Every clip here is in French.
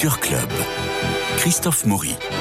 Culture Club. Christophe Maury.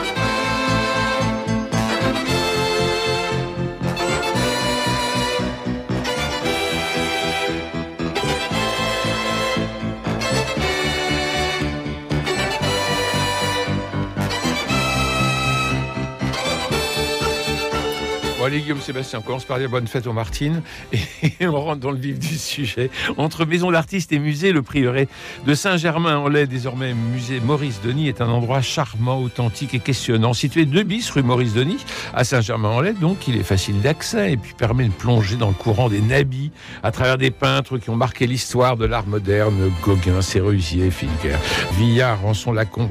Allez, Guillaume Sébastien, on commence par dire bonne fête aux Martines et on rentre dans le vif du sujet. Entre maison d'artistes et musée, le prieuré de Saint-Germain-en-Laye, désormais musée Maurice Denis, est un endroit charmant, authentique et questionnant. Situé 2 bis rue Maurice Denis, à Saint-Germain-en-Laye, donc il est facile d'accès et puis permet de plonger dans le courant des nabis à travers des peintres qui ont marqué l'histoire de l'art moderne Gauguin, Sérusier, Filger, Villard, Rançon, Lacombe,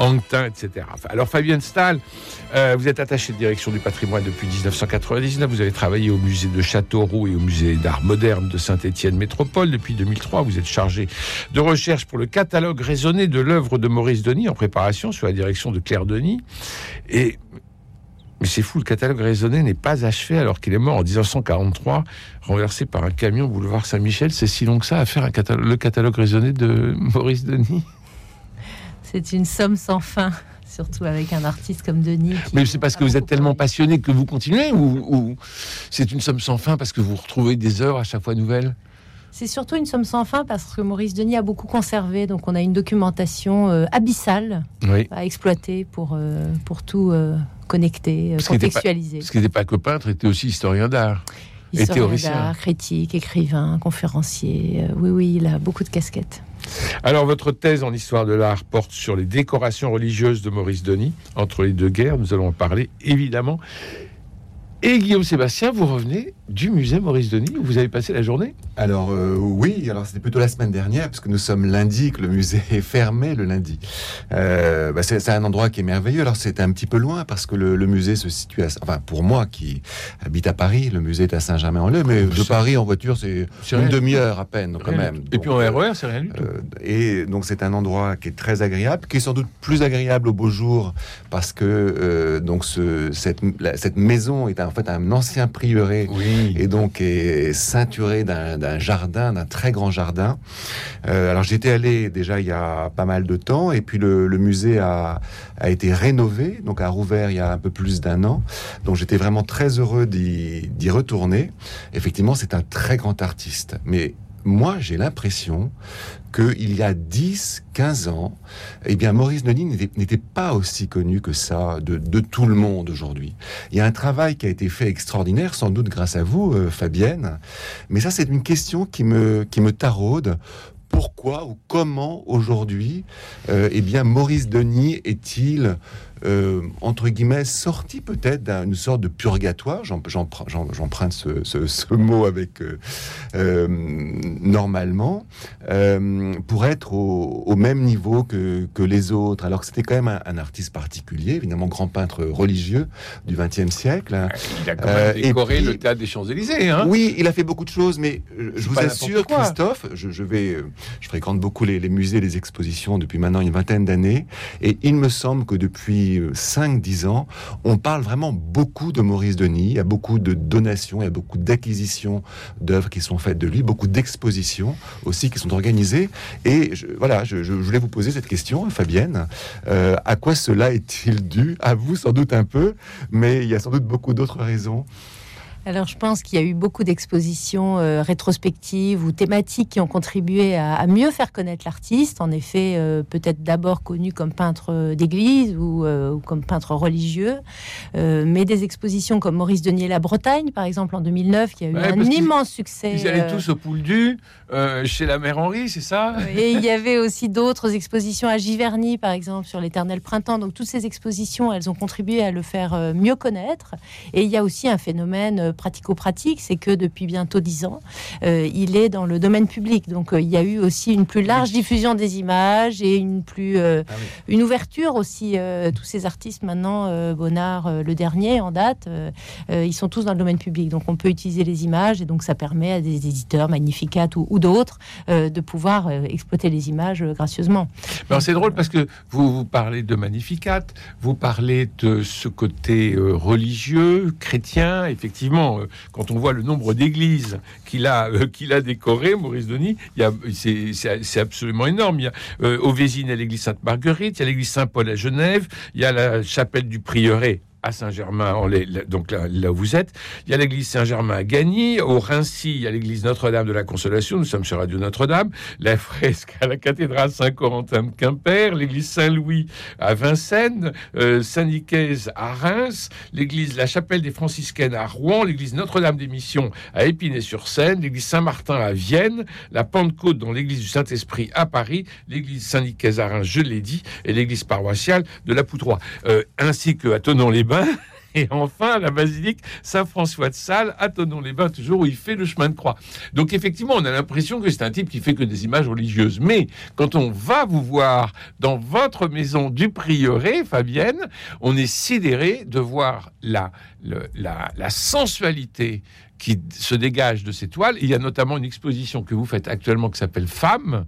Anquetin, etc. Alors, Fabienne Stahl, euh, vous êtes attaché de direction du patrimoine depuis 1999. Vous avez travaillé au musée de Châteauroux et au musée d'art moderne de Saint-Étienne Métropole. Depuis 2003, vous êtes chargé de recherche pour le catalogue raisonné de l'œuvre de Maurice Denis en préparation sous la direction de Claire Denis. Et mais c'est fou, le catalogue raisonné n'est pas achevé alors qu'il est mort en 1943, renversé par un camion boulevard Saint-Michel. C'est si long que ça à faire le catalogue raisonné de Maurice Denis? C'est une somme sans fin surtout avec un artiste comme Denis. Mais c'est parce que vous êtes tellement passionné que vous continuez ou, ou c'est une somme sans fin parce que vous retrouvez des heures à chaque fois nouvelles? C'est surtout une somme sans fin parce que Maurice Denis a beaucoup conservé, donc on a une documentation euh, abyssale oui. à exploiter pour, euh, pour tout euh, connecter, Parce contextualiser. Parce qu'il n'était pas que peintre, était aussi historien d'art. Et Historien théoricien. d'art, critique, écrivain, conférencier. oui, oui, il a beaucoup de casquettes. Alors, votre thèse en histoire de l'art porte sur les décorations religieuses de Maurice Denis entre les deux guerres. Nous allons en parler évidemment. Et Guillaume Sébastien, vous revenez du musée Maurice Denis où vous avez passé la journée Alors euh, oui, alors c'était plutôt la semaine dernière puisque nous sommes lundi que le musée est fermé le lundi. Euh, bah, c'est c'est un endroit qui est merveilleux. Alors c'était un petit peu loin parce que le, le musée se situe à, enfin pour moi qui habite à Paris, le musée est à Saint-Germain-en-Laye, mais de C'est- Paris en voiture c'est C'est une demi-heure à peine quand même. Et puis en RER, c'est rien du tout. euh, et donc c'est un endroit qui est très agréable, qui est sans doute plus agréable au beau jour parce que euh, donc ce, cette, la- cette maison est en fait un ancien prieuré oui. Et donc est ceinturé d'un jardin, d'un très grand jardin. Euh, alors j'étais allé déjà il y a pas mal de temps et puis le, le musée a, a été rénové, donc a rouvert il y a un peu plus d'un an. Donc j'étais vraiment très heureux d'y retourner. Effectivement, c'est un très grand artiste, mais moi, j'ai l'impression qu'il y a 10, 15 ans, eh bien, Maurice Denis n'était pas aussi connu que ça de, de tout le monde aujourd'hui. Il y a un travail qui a été fait extraordinaire, sans doute grâce à vous, euh, Fabienne. Mais ça, c'est une question qui me, qui me taraude. Pourquoi ou comment aujourd'hui, euh, eh bien, Maurice Denis est-il euh, entre guillemets, sorti peut-être d'une sorte de purgatoire. J'em- j'empr- j'em- J'emprunte ce, ce- ce mot avec euh, euh, normalement pour être au, au même niveau que, que les autres. Alors que c'était quand même un, un artiste particulier, évidemment grand peintre religieux du XXe siècle. hein. Il a quand même décoré puis- le théâtre des Champs-Élysées. Hein Oui, il a fait beaucoup de choses, mais je vous assure. Christophe, je, je vais, je fréquente beaucoup les, les musées, les expositions depuis maintenant une vingtaine d'années, et il me semble que depuis 5-10 ans, on parle vraiment beaucoup de Maurice Denis. Il y a beaucoup de donations, il y a beaucoup d'acquisitions d'œuvres qui sont faites de lui, beaucoup d'expositions aussi qui sont organisées. Et voilà, je, je voulais vous poser cette question, Fabienne. Euh, à quoi cela est-il dû? À vous sans doute un peu, mais il y a sans doute beaucoup d'autres raisons. Alors, je pense qu'il y a eu beaucoup d'expositions euh, rétrospectives ou thématiques qui ont contribué à, à mieux faire connaître l'artiste. En effet, euh, peut-être d'abord connu comme peintre d'église ou, euh, ou comme peintre religieux, mais des expositions comme Maurice Denier La Bretagne, par exemple, en 2009, qui a eu Ouais, un immense succès. Ils allaient tous au Poule du, chez la mère Henri, c'est ça? Et il y avait aussi d'autres expositions à Giverny, par exemple, sur l'éternel printemps. Donc toutes ces expositions, elles ont contribué à le faire mieux connaître. Et il y a aussi un phénomène pratico-pratique, c'est que depuis bientôt dix ans, euh, il est dans le domaine public. Donc euh, il y a eu aussi une plus large diffusion des images et une plus euh, Ah une ouverture aussi. tous ces artistes maintenant, Bonnard, le dernier en date, ils sont tous dans le domaine public. Donc on peut utiliser les images et donc ça permet à des éditeurs, Magnificat ou, ou d'autres, de pouvoir exploiter les images gracieusement. C'est drôle parce que vous, vous parlez de Magnificat, vous parlez de ce côté religieux, chrétien. Effectivement, euh, quand on voit le nombre d'églises qu'il a, euh, décorées, Maurice Denis, c'est, absolument énorme. Il y a euh, au y a l'église Sainte-Marguerite, il y a l'église Saint-Paul à Genève, il y a la chapelle du Prieuré à Saint-Germain, donc là, là où vous êtes. Il y a l'église Saint-Germain à Gagny. Au Rincy, il y a l'église Notre-Dame de la Consolation. Nous sommes sur Radio Notre-Dame. La fresque à la cathédrale Saint-Corentin de Quimper. L'église Saint-Louis à Vincennes. Euh, Saint-Nicaise à Reims. L'église La Chapelle des Franciscaines à Rouen. L'église Notre-Dame des Missions à Épinay-sur-Seine. L'église Saint-Martin à Vienne. La Pentecôte dans l'église du Saint-Esprit à Paris. L'église Saint-Nicaise à Reims, je l'ai dit. Et l'église paroissiale de la Poutroie. Euh, ainsi que à Tonon-les-Bains. Et enfin, la basilique Saint-François de Sales, à Tonon-les-Bains, toujours où il fait le chemin de croix. Donc, effectivement, on a l'impression que c'est un type qui fait que des images religieuses. Mais quand on va vous voir dans votre maison du prieuré, Fabienne, on est sidéré de voir la, la sensualité qui se dégage de ces toiles. Il y a notamment une exposition que vous faites actuellement qui s'appelle Femmes,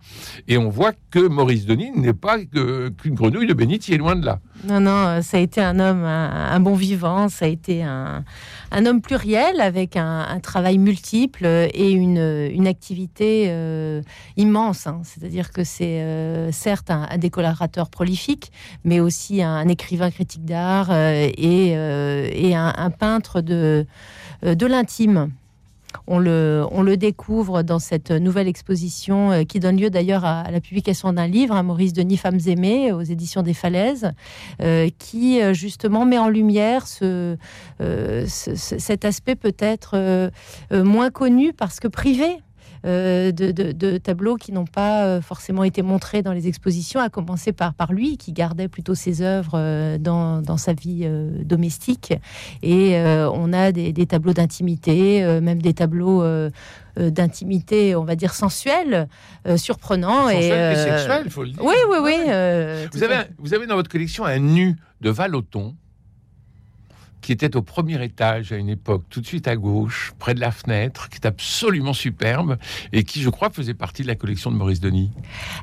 et on voit que Maurice Denis n'est pas qu'une grenouille de bénitier, loin de là. Non, non, euh, ça a été un homme, un, bon vivant, ça a été un, homme pluriel avec un, travail multiple et une, activité euh, immense. hein. C'est-à-dire que c'est euh, certes un, décorateur prolifique, mais aussi un, écrivain critique d'art et, un, peintre de, de l'intime. On le, découvre dans cette nouvelle exposition euh, qui donne lieu d'ailleurs à, la publication d'un livre, à Maurice Denis Femmes aimées, aux éditions des Falaises, euh, qui euh, justement met en lumière ce, euh, ce- ce- cet aspect peut-être euh, euh, moins connu parce que privé. Euh, de, de- de tableaux qui n'ont pas euh, forcément été montrés dans les expositions, à commencer par, par lui, qui gardait plutôt ses œuvres euh, dans, dans sa vie domestique. Et on a des, des tableaux d'intimité, même des tableaux d'intimité, on va dire sensuels, euh, surprenants. Sensuel et, euh, sexuel, il faut le dire. Oui, oui, oui. Euh, Vous avez, un- vous avez dans votre collection un nu de Valoton qui était au premier étage à une époque, tout de suite à gauche, près de la fenêtre, qui est absolument superbe et qui, je crois, faisait partie de la collection de Maurice Denis.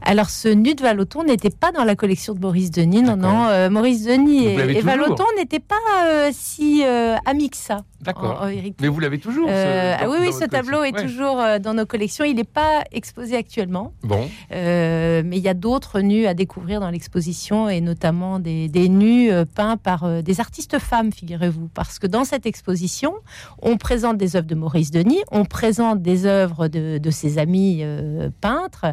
Alors, ce nu de Valoton n'était pas dans la collection de Maurice Denis. Non, non. euh, Maurice Denis Vous et, et Valoton n'étaient pas euh, si euh, amis que ça. D'accord. Mais vous l'avez toujours ce- Euh, dans- oui, oui, ce tableau est. Ouais. toujours euh, dans nos collections. Il n'est pas exposé actuellement, Bon, Euh, mais il y a d'autres nus à découvrir dans l'exposition et notamment des, des nus peints par des artistes femmes, figurez-vous. Parce que dans cette exposition, on présente des œuvres de Maurice Denis, on présente des œuvres de, de ses amis euh, peintres,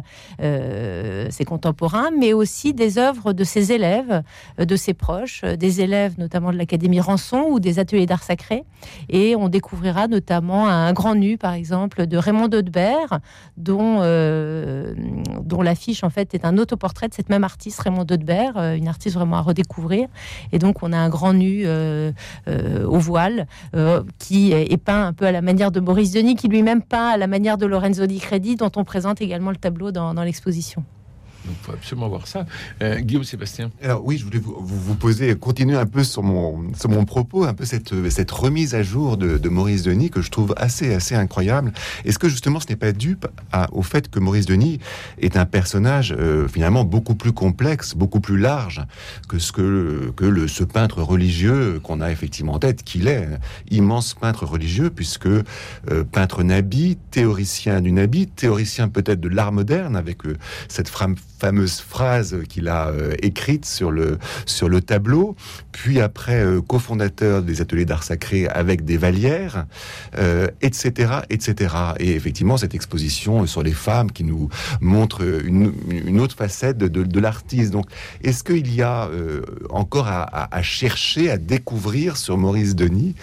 ses contemporains, mais aussi des œuvres de ses élèves, de ses proches, des élèves notamment de l'Académie Rançon ou des ateliers d'art sacré. Et on découvrira notamment un grand nu, par exemple, de Raymond Dodebert, dont, euh, dont l'affiche en fait est un autoportrait de cette même artiste, Raymond Dodebert, euh, une artiste vraiment à redécouvrir. Et donc on a un grand nu euh, au voile qui est peint un peu à la manière de Maurice Denis, qui lui-même peint à la manière de Lorenzo Di Credi, dont on présente également le tableau dans, dans l'exposition. Il faut absolument voir ça. Euh, Guillaume Sébastien. Alors oui, je voulais vous, vous, poser, continuer un peu sur mon, sur mon propos, un peu cette, cette remise à jour de, Maurice Denis que je trouve assez, assez incroyable. Est-ce que justement ce n'est pas dû à- au fait que Maurice Denis est un personnage euh, finalement beaucoup plus complexe, beaucoup plus large que ce que, que le, ce peintre religieux qu'on a effectivement en tête, qu'il est, un immense peintre religieux, puisque euh, peintre nabi, théoricien du nabi, théoricien peut-être de l'art moderne, avec cette fram- fameuse phrase qu'il a euh, écrite sur le, sur le tableau, puis après euh, cofondateur des ateliers d'art sacré avec des Vallières, euh, etc., etc. Et effectivement, cette exposition sur les femmes qui nous montre une, une autre facette de, l'artiste. Donc, est-ce qu'il y a encore à, chercher, à découvrir sur Maurice Denis?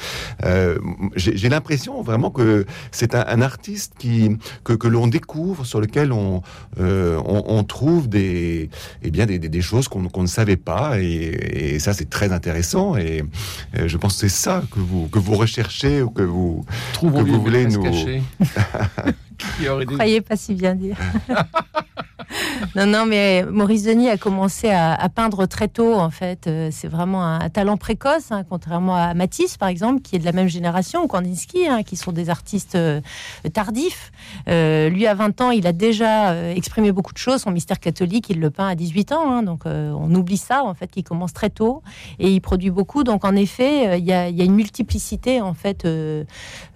J'ai l'impression vraiment que c'est un, artiste qui, que, que l'on découvre, sur lequel on, on, on trouve des, eh bien, des, des- des choses qu'on ne savait pas. Et, et ça, c'est très intéressant. Et euh, je pense que c'est ça que vous, que vous recherchez ou que vous... Trouvons Que vous voulez nous- Qui aurait. Croyez pas si bien dire. non, non, mais Maurice Denis a commencé à, peindre très tôt, en fait. Euh, c'est vraiment un, talent précoce, hein, contrairement à Matisse, par exemple, qui est de la même génération, ou Kandinsky, hein, qui sont des artistes euh, tardifs. Euh, lui, à 20 ans, il a déjà exprimé beaucoup de choses. Son mystère catholique, il le peint à 18 ans. Hein, donc, on oublie ça, en fait, il commence très tôt et il produit beaucoup. Donc, en effet, il y, a, une multiplicité, en fait,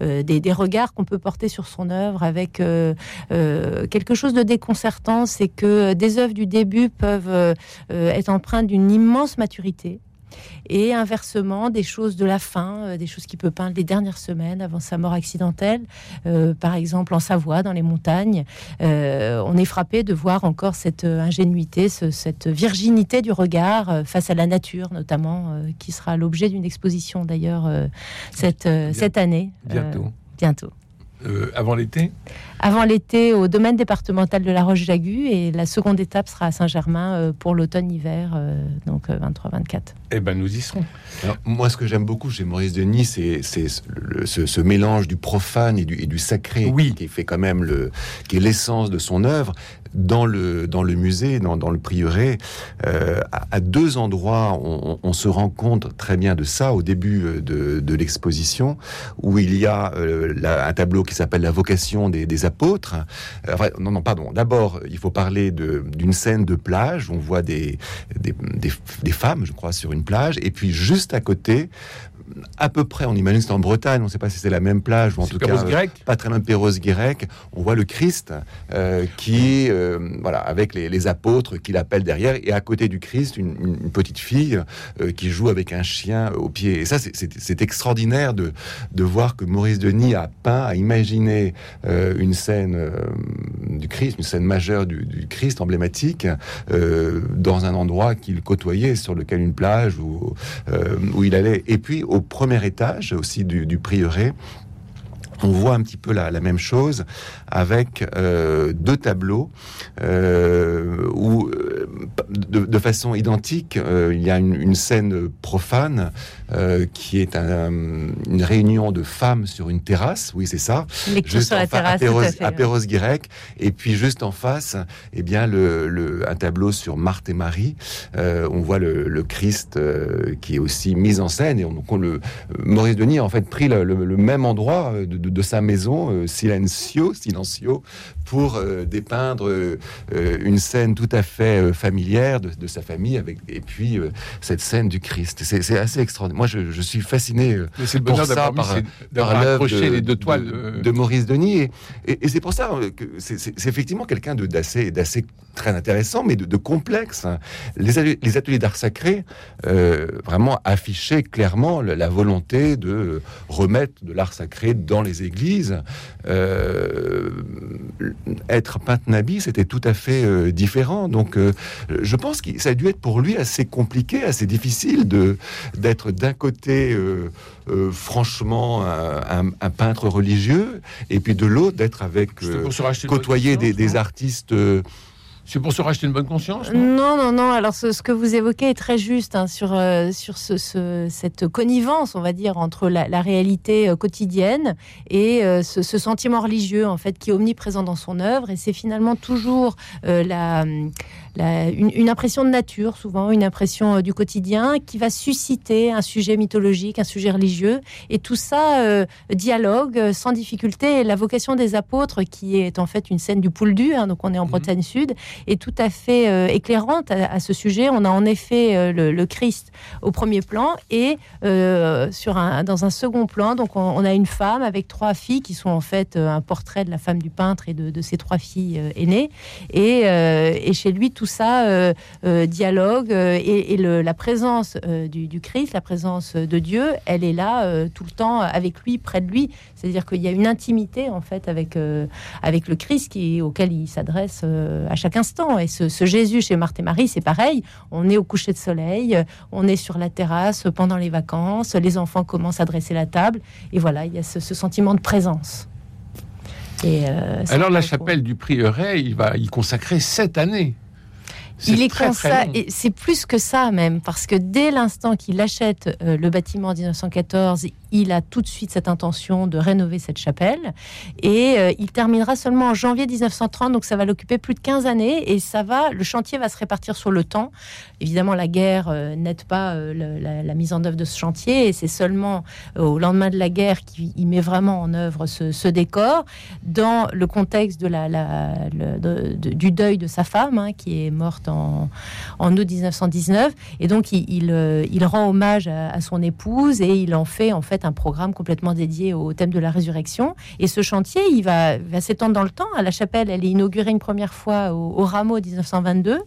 des, regards qu'on peut porter sur son œuvre avec quelque chose de déconcertant, que des œuvres du début peuvent euh, être empreintes d'une immense maturité. Et inversement, des choses de la fin, euh, des choses qu'il peut peindre les dernières semaines avant sa mort accidentelle, euh, par exemple en Savoie, dans les montagnes, on est frappé de voir encore cette ingénuité, cette virginité du regard face à la nature, notamment, qui sera l'objet d'une exposition d'ailleurs cette, cette année. Bientôt. bientôt. Avant l'été avant l'été au domaine départemental de la Roche-Jagu et la seconde étape sera à Saint-Germain euh, pour l'automne-hiver, euh, donc 23-24. Euh, eh ben nous y serons. moi, ce que j'aime beaucoup chez Maurice Denis, c'est ce, ce, mélange du profane et du, et du sacré oui. qui fait quand même le, qui est l'essence de son œuvre dans le dans le musée, dans, dans le prieuré. à, deux endroits, on, se rend compte très bien de ça au début de, de l'exposition, où il y a un tableau qui s'appelle la vocation des, des apôtres. Euh, non, non, pardon. D'abord, il faut parler d'une scène de plage. On voit des, des, des, femmes, je crois, sur une plage. Et puis, juste à côté, à peu près, on imagine c'est en Bretagne, on ne sait pas si c'est la même plage ou en tout cas pas très loin de Perros-Guirec. On voit le Christ euh, qui, euh, voilà, avec les, apôtres qui l'appellent derrière, et à côté du Christ, une, petite fille qui joue avec un chien au pied. Et ça, c'est extraordinaire de, de voir que Maurice Denis a peint, a imaginé une scène euh, du Christ, une scène majeure du, Christ emblématique, euh, dans un endroit qu'il côtoyait, sur lequel une plage où, euh, où il allait. Et puis au premier étage aussi du, du prieuré, on voit un petit peu la, même chose avec euh, deux tableaux euh, où, euh, de, façon identique, il y a une, scène profane qui est une réunion de femmes sur une terrasse. Oui, c'est ça. Juste sur la terrasse, à Guirec. Et puis juste en face, eh bien, le, un tableau sur Marthe et Marie. on voit le, Christ qui est aussi mis en scène. Et on, le Maurice Denis a en fait pris le, même endroit de de sa maison, euh, Silencio, Silencio, pour euh, dépeindre euh, une scène tout à fait familière de, sa famille, avec, et puis cette scène du Christ. C'est assez extraordinaire. Moi, je, suis fasciné pour ça, par, par les deux toiles de, Maurice Denis. Et, c'est pour ça que c'est effectivement quelqu'un d'assez très intéressant, mais de, complexe. Les, les ateliers d'art sacré, vraiment affichaient clairement la, la volonté de remettre de l'art sacré dans les églises, euh, être peintre nabi, c'était tout à fait euh, différent. Donc, euh, je pense que ça a dû être pour lui assez compliqué, assez difficile de d'être d'un côté franchement un, peintre religieux, et puis de l'autre d'être avec côtoyer des, des, artistes c'est pour se racheter une bonne conscience Non, non, non. Alors, ce, que vous évoquez est très juste hein, sur, euh, sur ce, cette connivence, on va dire, entre la, réalité euh, quotidienne et euh, ce, sentiment religieux, en fait, qui est omniprésent dans son œuvre. Et c'est finalement toujours la une, impression de nature, souvent une impression euh, du quotidien, qui va susciter un sujet mythologique, un sujet religieux, et tout ça euh, dialogue euh, sans difficulté. la vocation des apôtres, qui est en fait une scène du Pouldu, hein, donc on est en mhm. Bretagne Sud, est tout à fait éclairante à, ce sujet. On a en effet le, Christ au premier plan et sur un, dans un second plan, donc on, a une femme avec trois filles qui sont en fait un portrait de la femme du peintre et de, de ses trois filles aînées. Et, et chez lui, tout tout ça euh, euh, dialogue euh, et, la présence du, Christ, la présence de Dieu, elle est là tout le temps avec lui, près de lui. C'est-à-dire qu'il y a une intimité en fait avec avec le Christ qui, auquel il s'adresse à chaque instant. Et ce, Jésus chez Marthe et Marie, c'est pareil. On est au coucher de soleil, on est sur la terrasse pendant les vacances, les enfants commencent à dresser la table, et voilà, il y a ce, sentiment de présence. Et Alors la chapelle du Prieuré, il va y consacrer sept années. Il est comme ça, et c'est plus que ça même, parce que dès l'instant qu'il achète euh, le bâtiment en 1914, il a tout de suite cette intention de rénover cette chapelle. Et euh, il terminera seulement en janvier 1930, donc ça va l'occuper plus de 15 années. Et ça va, le chantier va se répartir sur le temps. Évidemment, la guerre euh, n'aide pas euh, la, mise en œuvre de ce chantier. Et c'est seulement au lendemain de la guerre qu'il met vraiment en œuvre ce, décor, dans le contexte de la, du deuil de sa femme, hein, qui est morte en, août 1919. Et donc, il, il, rend hommage à, à son épouse et il en fait en fait un programme complètement dédié au thème de la résurrection. Et ce chantier, il va, va s'étendre dans le temps. À la chapelle, elle est inaugurée une première fois au, au Rameau 1922,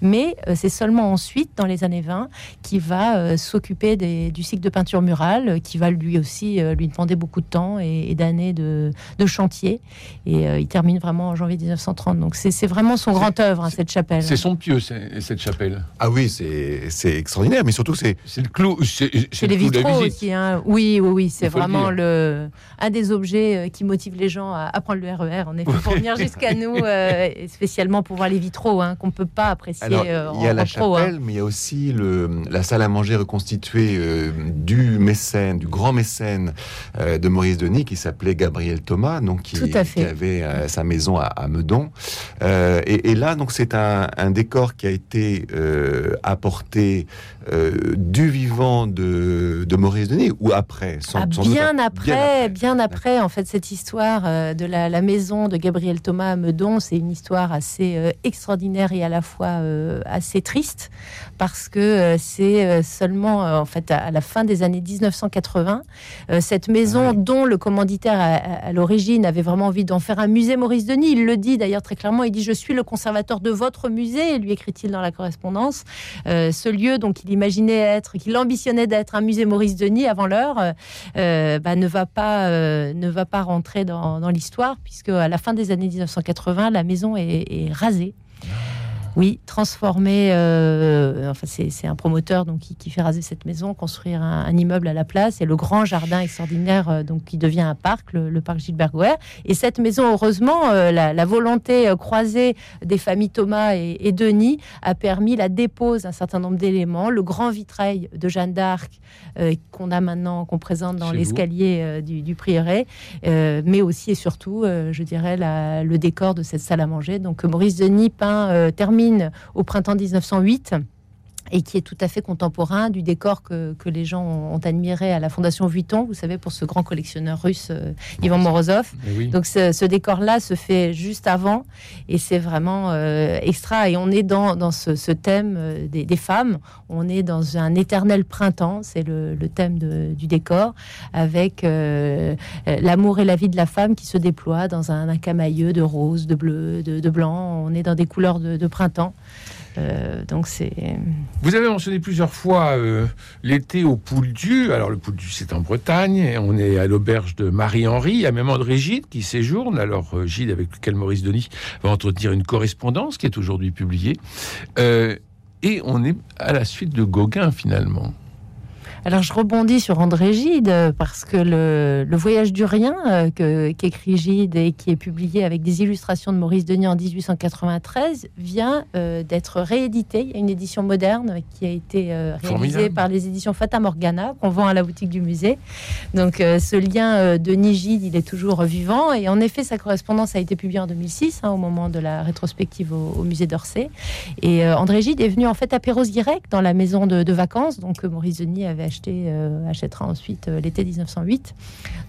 mais euh, c'est seulement ensuite, dans les années 20, qu'il va euh, s'occuper du cycle de peinture murale, euh, qui va lui aussi lui demander beaucoup de temps et, d'années de, chantier. Et il termine vraiment en janvier 1930. Donc c'est vraiment son grand œuvre, hein, cette chapelle. C'est son pieu, cette chapelle. Ah oui, c'est extraordinaire, mais surtout c'est... C'est le clou. C'est les vitraux aussi. Hein. Oui, oui, oui, c'est vraiment le, un des objets euh, qui motive les gens à, prendre le RER, en effet, pour venir jusqu'à nous, euh, spécialement pour voir les vitraux, hein, qu'on ne peut pas apprécier euh, Il y a la hein. chapelle, mais il y a aussi le, la salle à manger reconstituée du mécène, du grand mécène de Maurice Denis, qui s'appelait Gabriel Thomas, donc qui, avait sa maison à, Meudon. Et, là, donc, c'est un, un, décor qui a été apporté du vivant de, de Maurice Denis, ou après ah, bien, après, bien, après, en fait, cette histoire euh, de la, maison de Gabriel Thomas à Meudon, c'est une histoire assez euh, extraordinaire et à la fois euh, assez triste, parce que c'est seulement, en fait, à, la fin des années 1980, cette maison dont le commanditaire à, l'origine avait vraiment envie d'en faire un musée Maurice Denis, il le dit d'ailleurs très clairement, il dit je suis le conservateur de votre musée, lui écrit-il dans la correspondance, ce lieu donc il imaginait être, qu'il ambitionnait d'être un musée Maurice Denis avant l'heure, bah, ne va pas euh, ne va pas rentrer dans, l'histoire puisque à la fin des années 1980, la maison est rasée. Oui, transformer. Euh, enfin, c'est un promoteur donc qui, fait raser cette maison, construire un, immeuble à la place et le grand jardin extraordinaire euh, donc qui devient un parc, le, parc Gilbert Gouer. Et cette maison, heureusement, euh, la, volonté croisée des familles Thomas et, Denis a permis la dépose d'un certain nombre d'éléments. Le grand vitrail de Jeanne d'Arc qu'on a maintenant, qu'on présente dans l'escalier du, du, prieuré, mais aussi et surtout, je dirais, le décor de cette salle à manger. Donc Maurice Denis peint termine au printemps 1908 et qui est tout à fait contemporain du décor que, que, les gens ont admiré à la Fondation Vuitton, vous savez, pour ce grand collectionneur russe, euh, Ivan Morozov. Eh Donc ce, décor-là se fait juste avant, et c'est vraiment euh, extra. Et on est dans, dans ce, thème euh, des, femmes, on est dans un éternel printemps, c'est le, thème du décor, avec l'amour et la vie de la femme qui se déploient dans un, un camailleux de rose, de bleu, de, blanc. On est dans des couleurs de, de printemps. Euh, donc c'est. Vous avez mentionné plusieurs fois euh, l'été au Pouldu. Alors le Pouldu c'est en Bretagne. Et on est à l'auberge de Marie-Henri. Il y a même André Gide qui séjourne. Alors euh, Gide avec lequel Maurice Denis va entretenir une correspondance qui est aujourd'hui publiée. et on est à la suite de Gauguin finalement. Alors je rebondis sur André Gide parce que le, Voyage du rien euh, qu'écrit Gide et qui est publié avec des illustrations de Maurice Denis en 1893 vient euh, d'être réédité. Il y a une édition moderne qui a été euh, réalisée par les éditions Fata Morgana qu'on vend à la boutique du musée. Donc ce lien Denis-Gide, il est toujours vivant et en effet sa correspondance a été publiée en 2006 hein, au moment de la rétrospective au, musée d'Orsay. Et André Gide est venu en fait à Perros-Guirec dans la maison de, de vacances donc Maurice Denis avait euh, achètera ensuite euh, l'été 1908.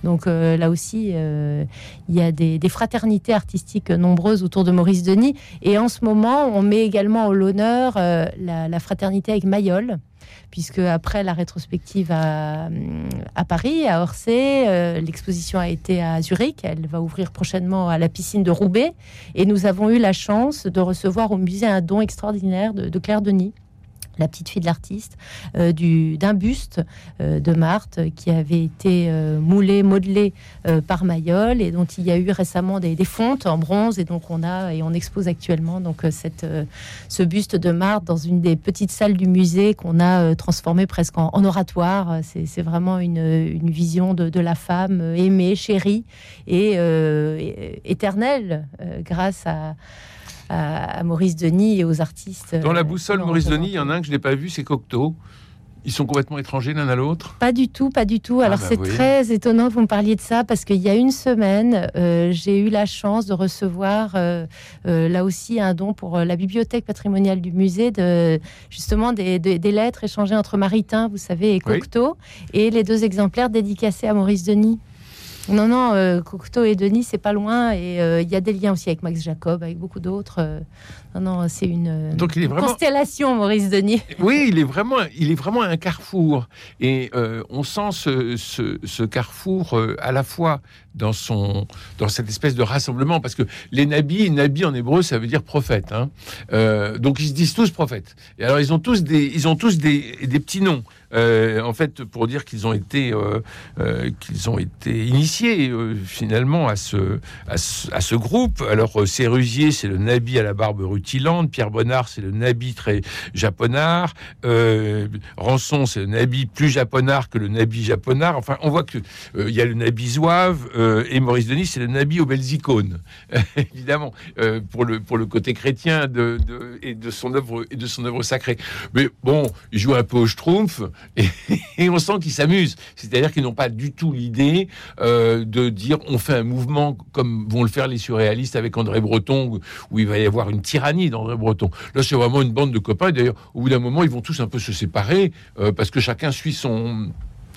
Donc euh, là aussi, il y a des, fraternités artistiques nombreuses autour de Maurice Denis. Et en ce moment, on met également au l'honneur la, fraternité avec Mayol puisque après la rétrospective à, Paris, à Orsay, l'exposition a été à Zurich, elle va ouvrir prochainement à la piscine de Roubaix, et nous avons eu la chance de recevoir au musée un don extraordinaire de Claire Denis, la petite fille de l'artiste, euh, d'un buste euh, de Marthe qui avait été euh, moulé, modelé par Mayol et dont il y a eu récemment des, fontes en bronze et donc on a et on expose actuellement donc cette, ce buste de Marthe dans une des petites salles du musée qu'on a transformé presque en, oratoire. C'est vraiment une, une vision de, de, la femme aimée, chérie et éternelle grâce à à, Maurice Denis et aux artistes. Dans la euh, boussole Maurice Denis, il y en a un que je n'ai pas vu, c'est Cocteau. Ils sont complètement étrangers l'un à l'autre Pas du tout, pas du tout. Alors bah c'est oui. très étonnant que vous me parliez de ça parce qu'il y a une semaine, euh, j'ai eu la chance de recevoir euh, euh, là aussi un don pour la bibliothèque patrimoniale du musée de justement des, des- des lettres échangées entre Maritain, vous savez, et Oui. Cocteau, et les deux exemplaires dédicacés à Maurice Denis. Non, non, euh, Cocteau et Denis, c'est pas loin, et euh, il y a des liens aussi avec Max Jacob, avec beaucoup d'autres. Non, non, c'est une, euh, Donc il est vraiment constellation, Maurice Denis. Oui, il est vraiment, il est vraiment un carrefour. Et euh, on sent ce, ce- ce carrefour euh, à la fois dans son, dans cette espèce de rassemblement, parce que les nabis, nabi en hébreu, ça veut dire prophète. hein. Euh, donc ils se disent tous prophètes. Et alors ils ont tous des, ils ont tous des, des petits noms. Euh, en fait, pour dire qu'ils ont été, euh, euh, qu'ils ont été initiés finalement à ce, à ce, à ce groupe. Alors, Sérusier, c'est le nabi à la barbe Pierre Bonnard, c'est le nabi très japonard. Euh, Rançon, c'est le nabi plus japonard que le nabi japonard. Enfin, on voit que euh, il y a le nabi zouave euh, et Maurice Denis, c'est le nabi aux belles icônes, évidemment, pour le pour le côté chrétien de, de- et de son œuvre et de son œuvre sacrée. Mais bon, il joue un peu au schtroumpf et, on sent qu'ils s'amusent. C'est-à-dire qu'ils n'ont pas du tout l'idée de dire on fait un mouvement comme vont le faire les surréalistes avec André Breton, où il va y avoir une tyrannie d'André Breton. Là, c'est vraiment une bande de copains. D'ailleurs, au bout d'un moment, ils vont tous un peu se séparer euh, parce que chacun suit son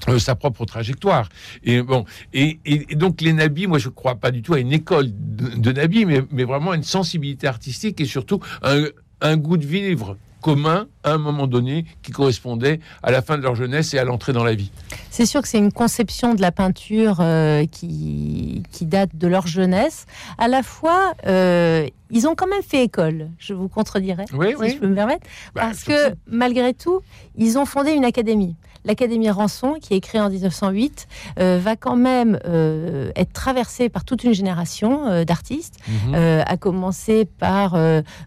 euh, sa propre trajectoire. Et bon, et, et- donc les nabis, moi je crois pas du tout à une école de, nabis, mais, mais vraiment une sensibilité artistique et surtout un goût de vivre commun à un moment donné qui correspondait à la fin de leur jeunesse et à l'entrée dans la vie. C'est sûr que c'est une conception de la peinture euh, qui, qui date de leur jeunesse. À la fois, euh, ils ont quand même fait école, je vous contredirais, Oui, si je peux me permettre, Bah, parce que malgré tout, ils ont fondé une académie. L'académie Rançon, qui est créée en 1908, euh, va quand même euh, être traversée par toute une génération euh, d'artistes, Mhm. à commencer par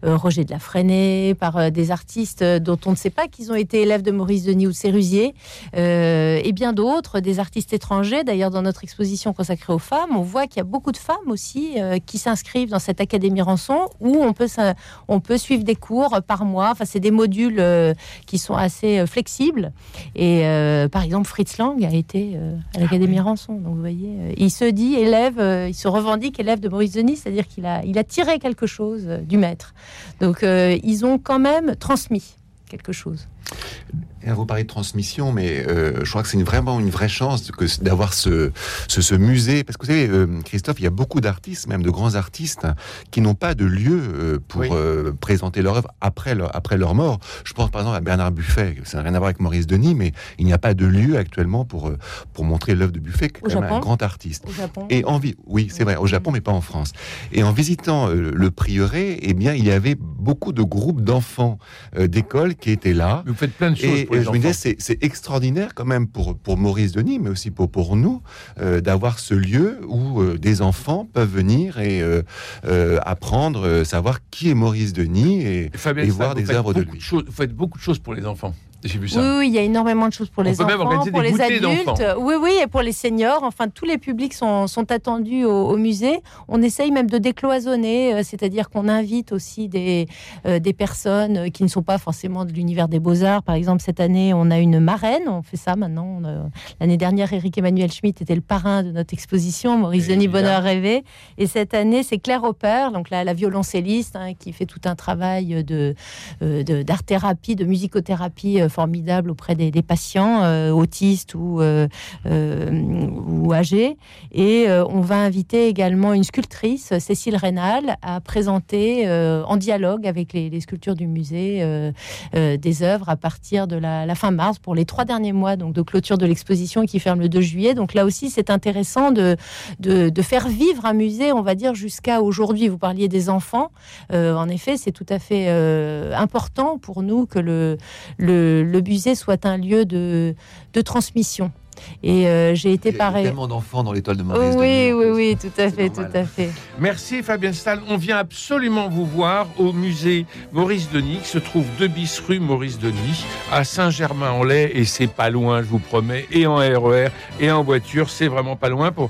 Roger de la Freinet, par des artistes dont on ne sait pas qu'ils ont été élèves de Maurice Denis ou de Sérusier, et bien d'autres, des artistes étrangers. D'ailleurs, dans notre exposition consacrée aux femmes, on voit qu'il y a beaucoup de femmes aussi qui s'inscrivent dans cette Académie Rançon, où on peut, on peut suivre des cours par mois. Enfin, c'est des modules qui sont assez flexibles. Et euh, par exemple, Fritz Lang a été euh, à l'Académie Rançon. Donc, vous voyez, euh, il se dit élève, il se revendique élève de Maurice Denis, c'est-à-dire qu'il a, il a tiré quelque chose du maître. Donc, ils ont quand même transmis quelque chose. Et vous parlez de transmission, mais euh, je crois que c'est une- vraiment une vraie chance que d'avoir ce, ce, ce musée. Parce que vous savez, euh, Christophe, il y a beaucoup d'artistes, même de grands artistes, qui n'ont pas de lieu euh, pour Oui. euh, présenter leur œuvre après leur, après leur mort. Je pense par exemple à Bernard Buffet. Ça n'a rien à voir avec Maurice Denis, mais il n'y a pas de lieu actuellement pour, euh, pour montrer l'œuvre de Buffet, qui est Au quand même un grand artiste. Au Japon. Et en vi- oui, c'est vrai, au Japon, mais pas en France. Et en visitant euh, le prieuré, eh bien, il y avait beaucoup de groupes d'enfants euh, d'école qui étaient là. Vous faites plein de choses Et euh, je me disais, c'est, extraordinaire quand même pour, pour Maurice Denis, mais aussi pour, pour nous, euh, d'avoir ce lieu où euh, des enfants peuvent venir et euh, apprendre, savoir qui est Maurice Denis. Et, et voir des œuvres de lui. choses- vous faites beaucoup de choses pour les enfants. J'ai vu ça. Oui, oui, il y a énormément de choses pour On les peut même enfants, organiser pour des les adultes. Oui, oui, et pour les seniors. Enfin, tous les publics sont, sont attendus au, au musée. On essaye même de décloisonner, euh, c'est-à-dire qu'on invite aussi des, euh, des personnes euh, qui ne sont pas forcément de l'univers des beaux-arts. Par exemple, cette année, on a une marraine. On fait ça maintenant. L'année dernière, Éric Emmanuel Schmitt était le parrain de notre exposition, Maurice Denis Évidemment. Bonheur Rêvé. Et cette année, c'est Claire Hopper, donc la, la violoncelliste, hein, qui fait tout un travail de euh, de- d'art-thérapie, de musicothérapie formidable auprès des, patients euh, autistes ou, euh, euh, ou âgés. Et on va inviter également une sculptrice, Cécile Rénal, à présenter en dialogue avec les, sculptures du musée des œuvres à partir de la, fin mars pour les trois derniers mois donc de clôture de l'exposition qui ferme le 2 juillet. Donc là aussi, c'est intéressant de, de, faire vivre un musée, on va dire, jusqu'à aujourd'hui. Vous parliez des enfants. En effet, c'est tout à fait important pour nous que le, le, le musée soit un lieu de, de transmission. Et euh, j'ai été Il y a pareil. tellement d'enfants dans l'étoile de Maurice. Oui, oui, oui, tout à fait, normal. tout à fait. Merci Fabien Stahl. On vient absolument vous voir au musée Maurice Denis, qui se trouve 2 bis rue Maurice Denis, à Saint-Germain-en-Laye. Et c'est pas loin, je vous promets, et en RER et en voiture. C'est vraiment pas loin pour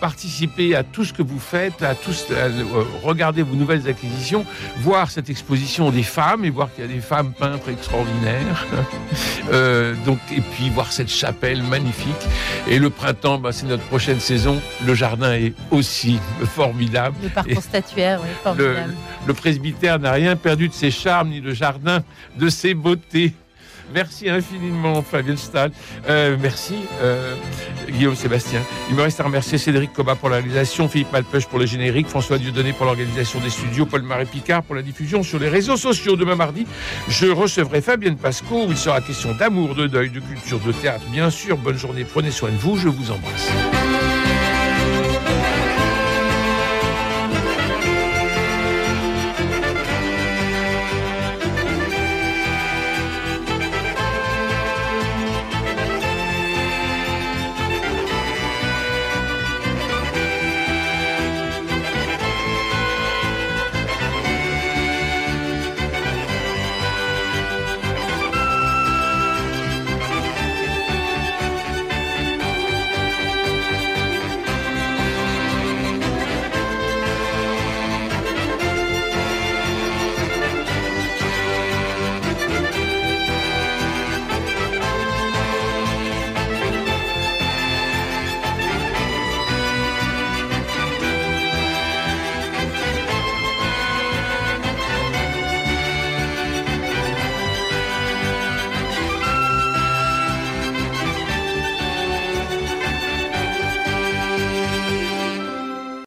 participer à tout ce que vous faites, à à, euh, regarder vos nouvelles acquisitions, voir cette exposition des femmes et voir qu'il y a des femmes peintres extraordinaires. Euh, donc, et puis voir cette chapelle magnifique. Et le printemps, bah, c'est notre prochaine saison. Le jardin est aussi formidable. Le parcours statuaire, oui, formidable. Le presbytère n'a rien perdu de ses charmes, ni le jardin de ses beautés. Merci infiniment, Fabien Stahl. Euh, merci, euh, Guillaume Sébastien. Il me reste à remercier Cédric Coba pour la réalisation, Philippe Malpeuch pour le générique, François Dieudonné pour l'organisation des studios, Paul-Marie Picard pour la diffusion sur les réseaux sociaux. Demain mardi, je recevrai Fabienne Pasco où il sera question d'amour, de deuil, de culture, de théâtre. Bien sûr, bonne journée, prenez soin de vous, je vous embrasse.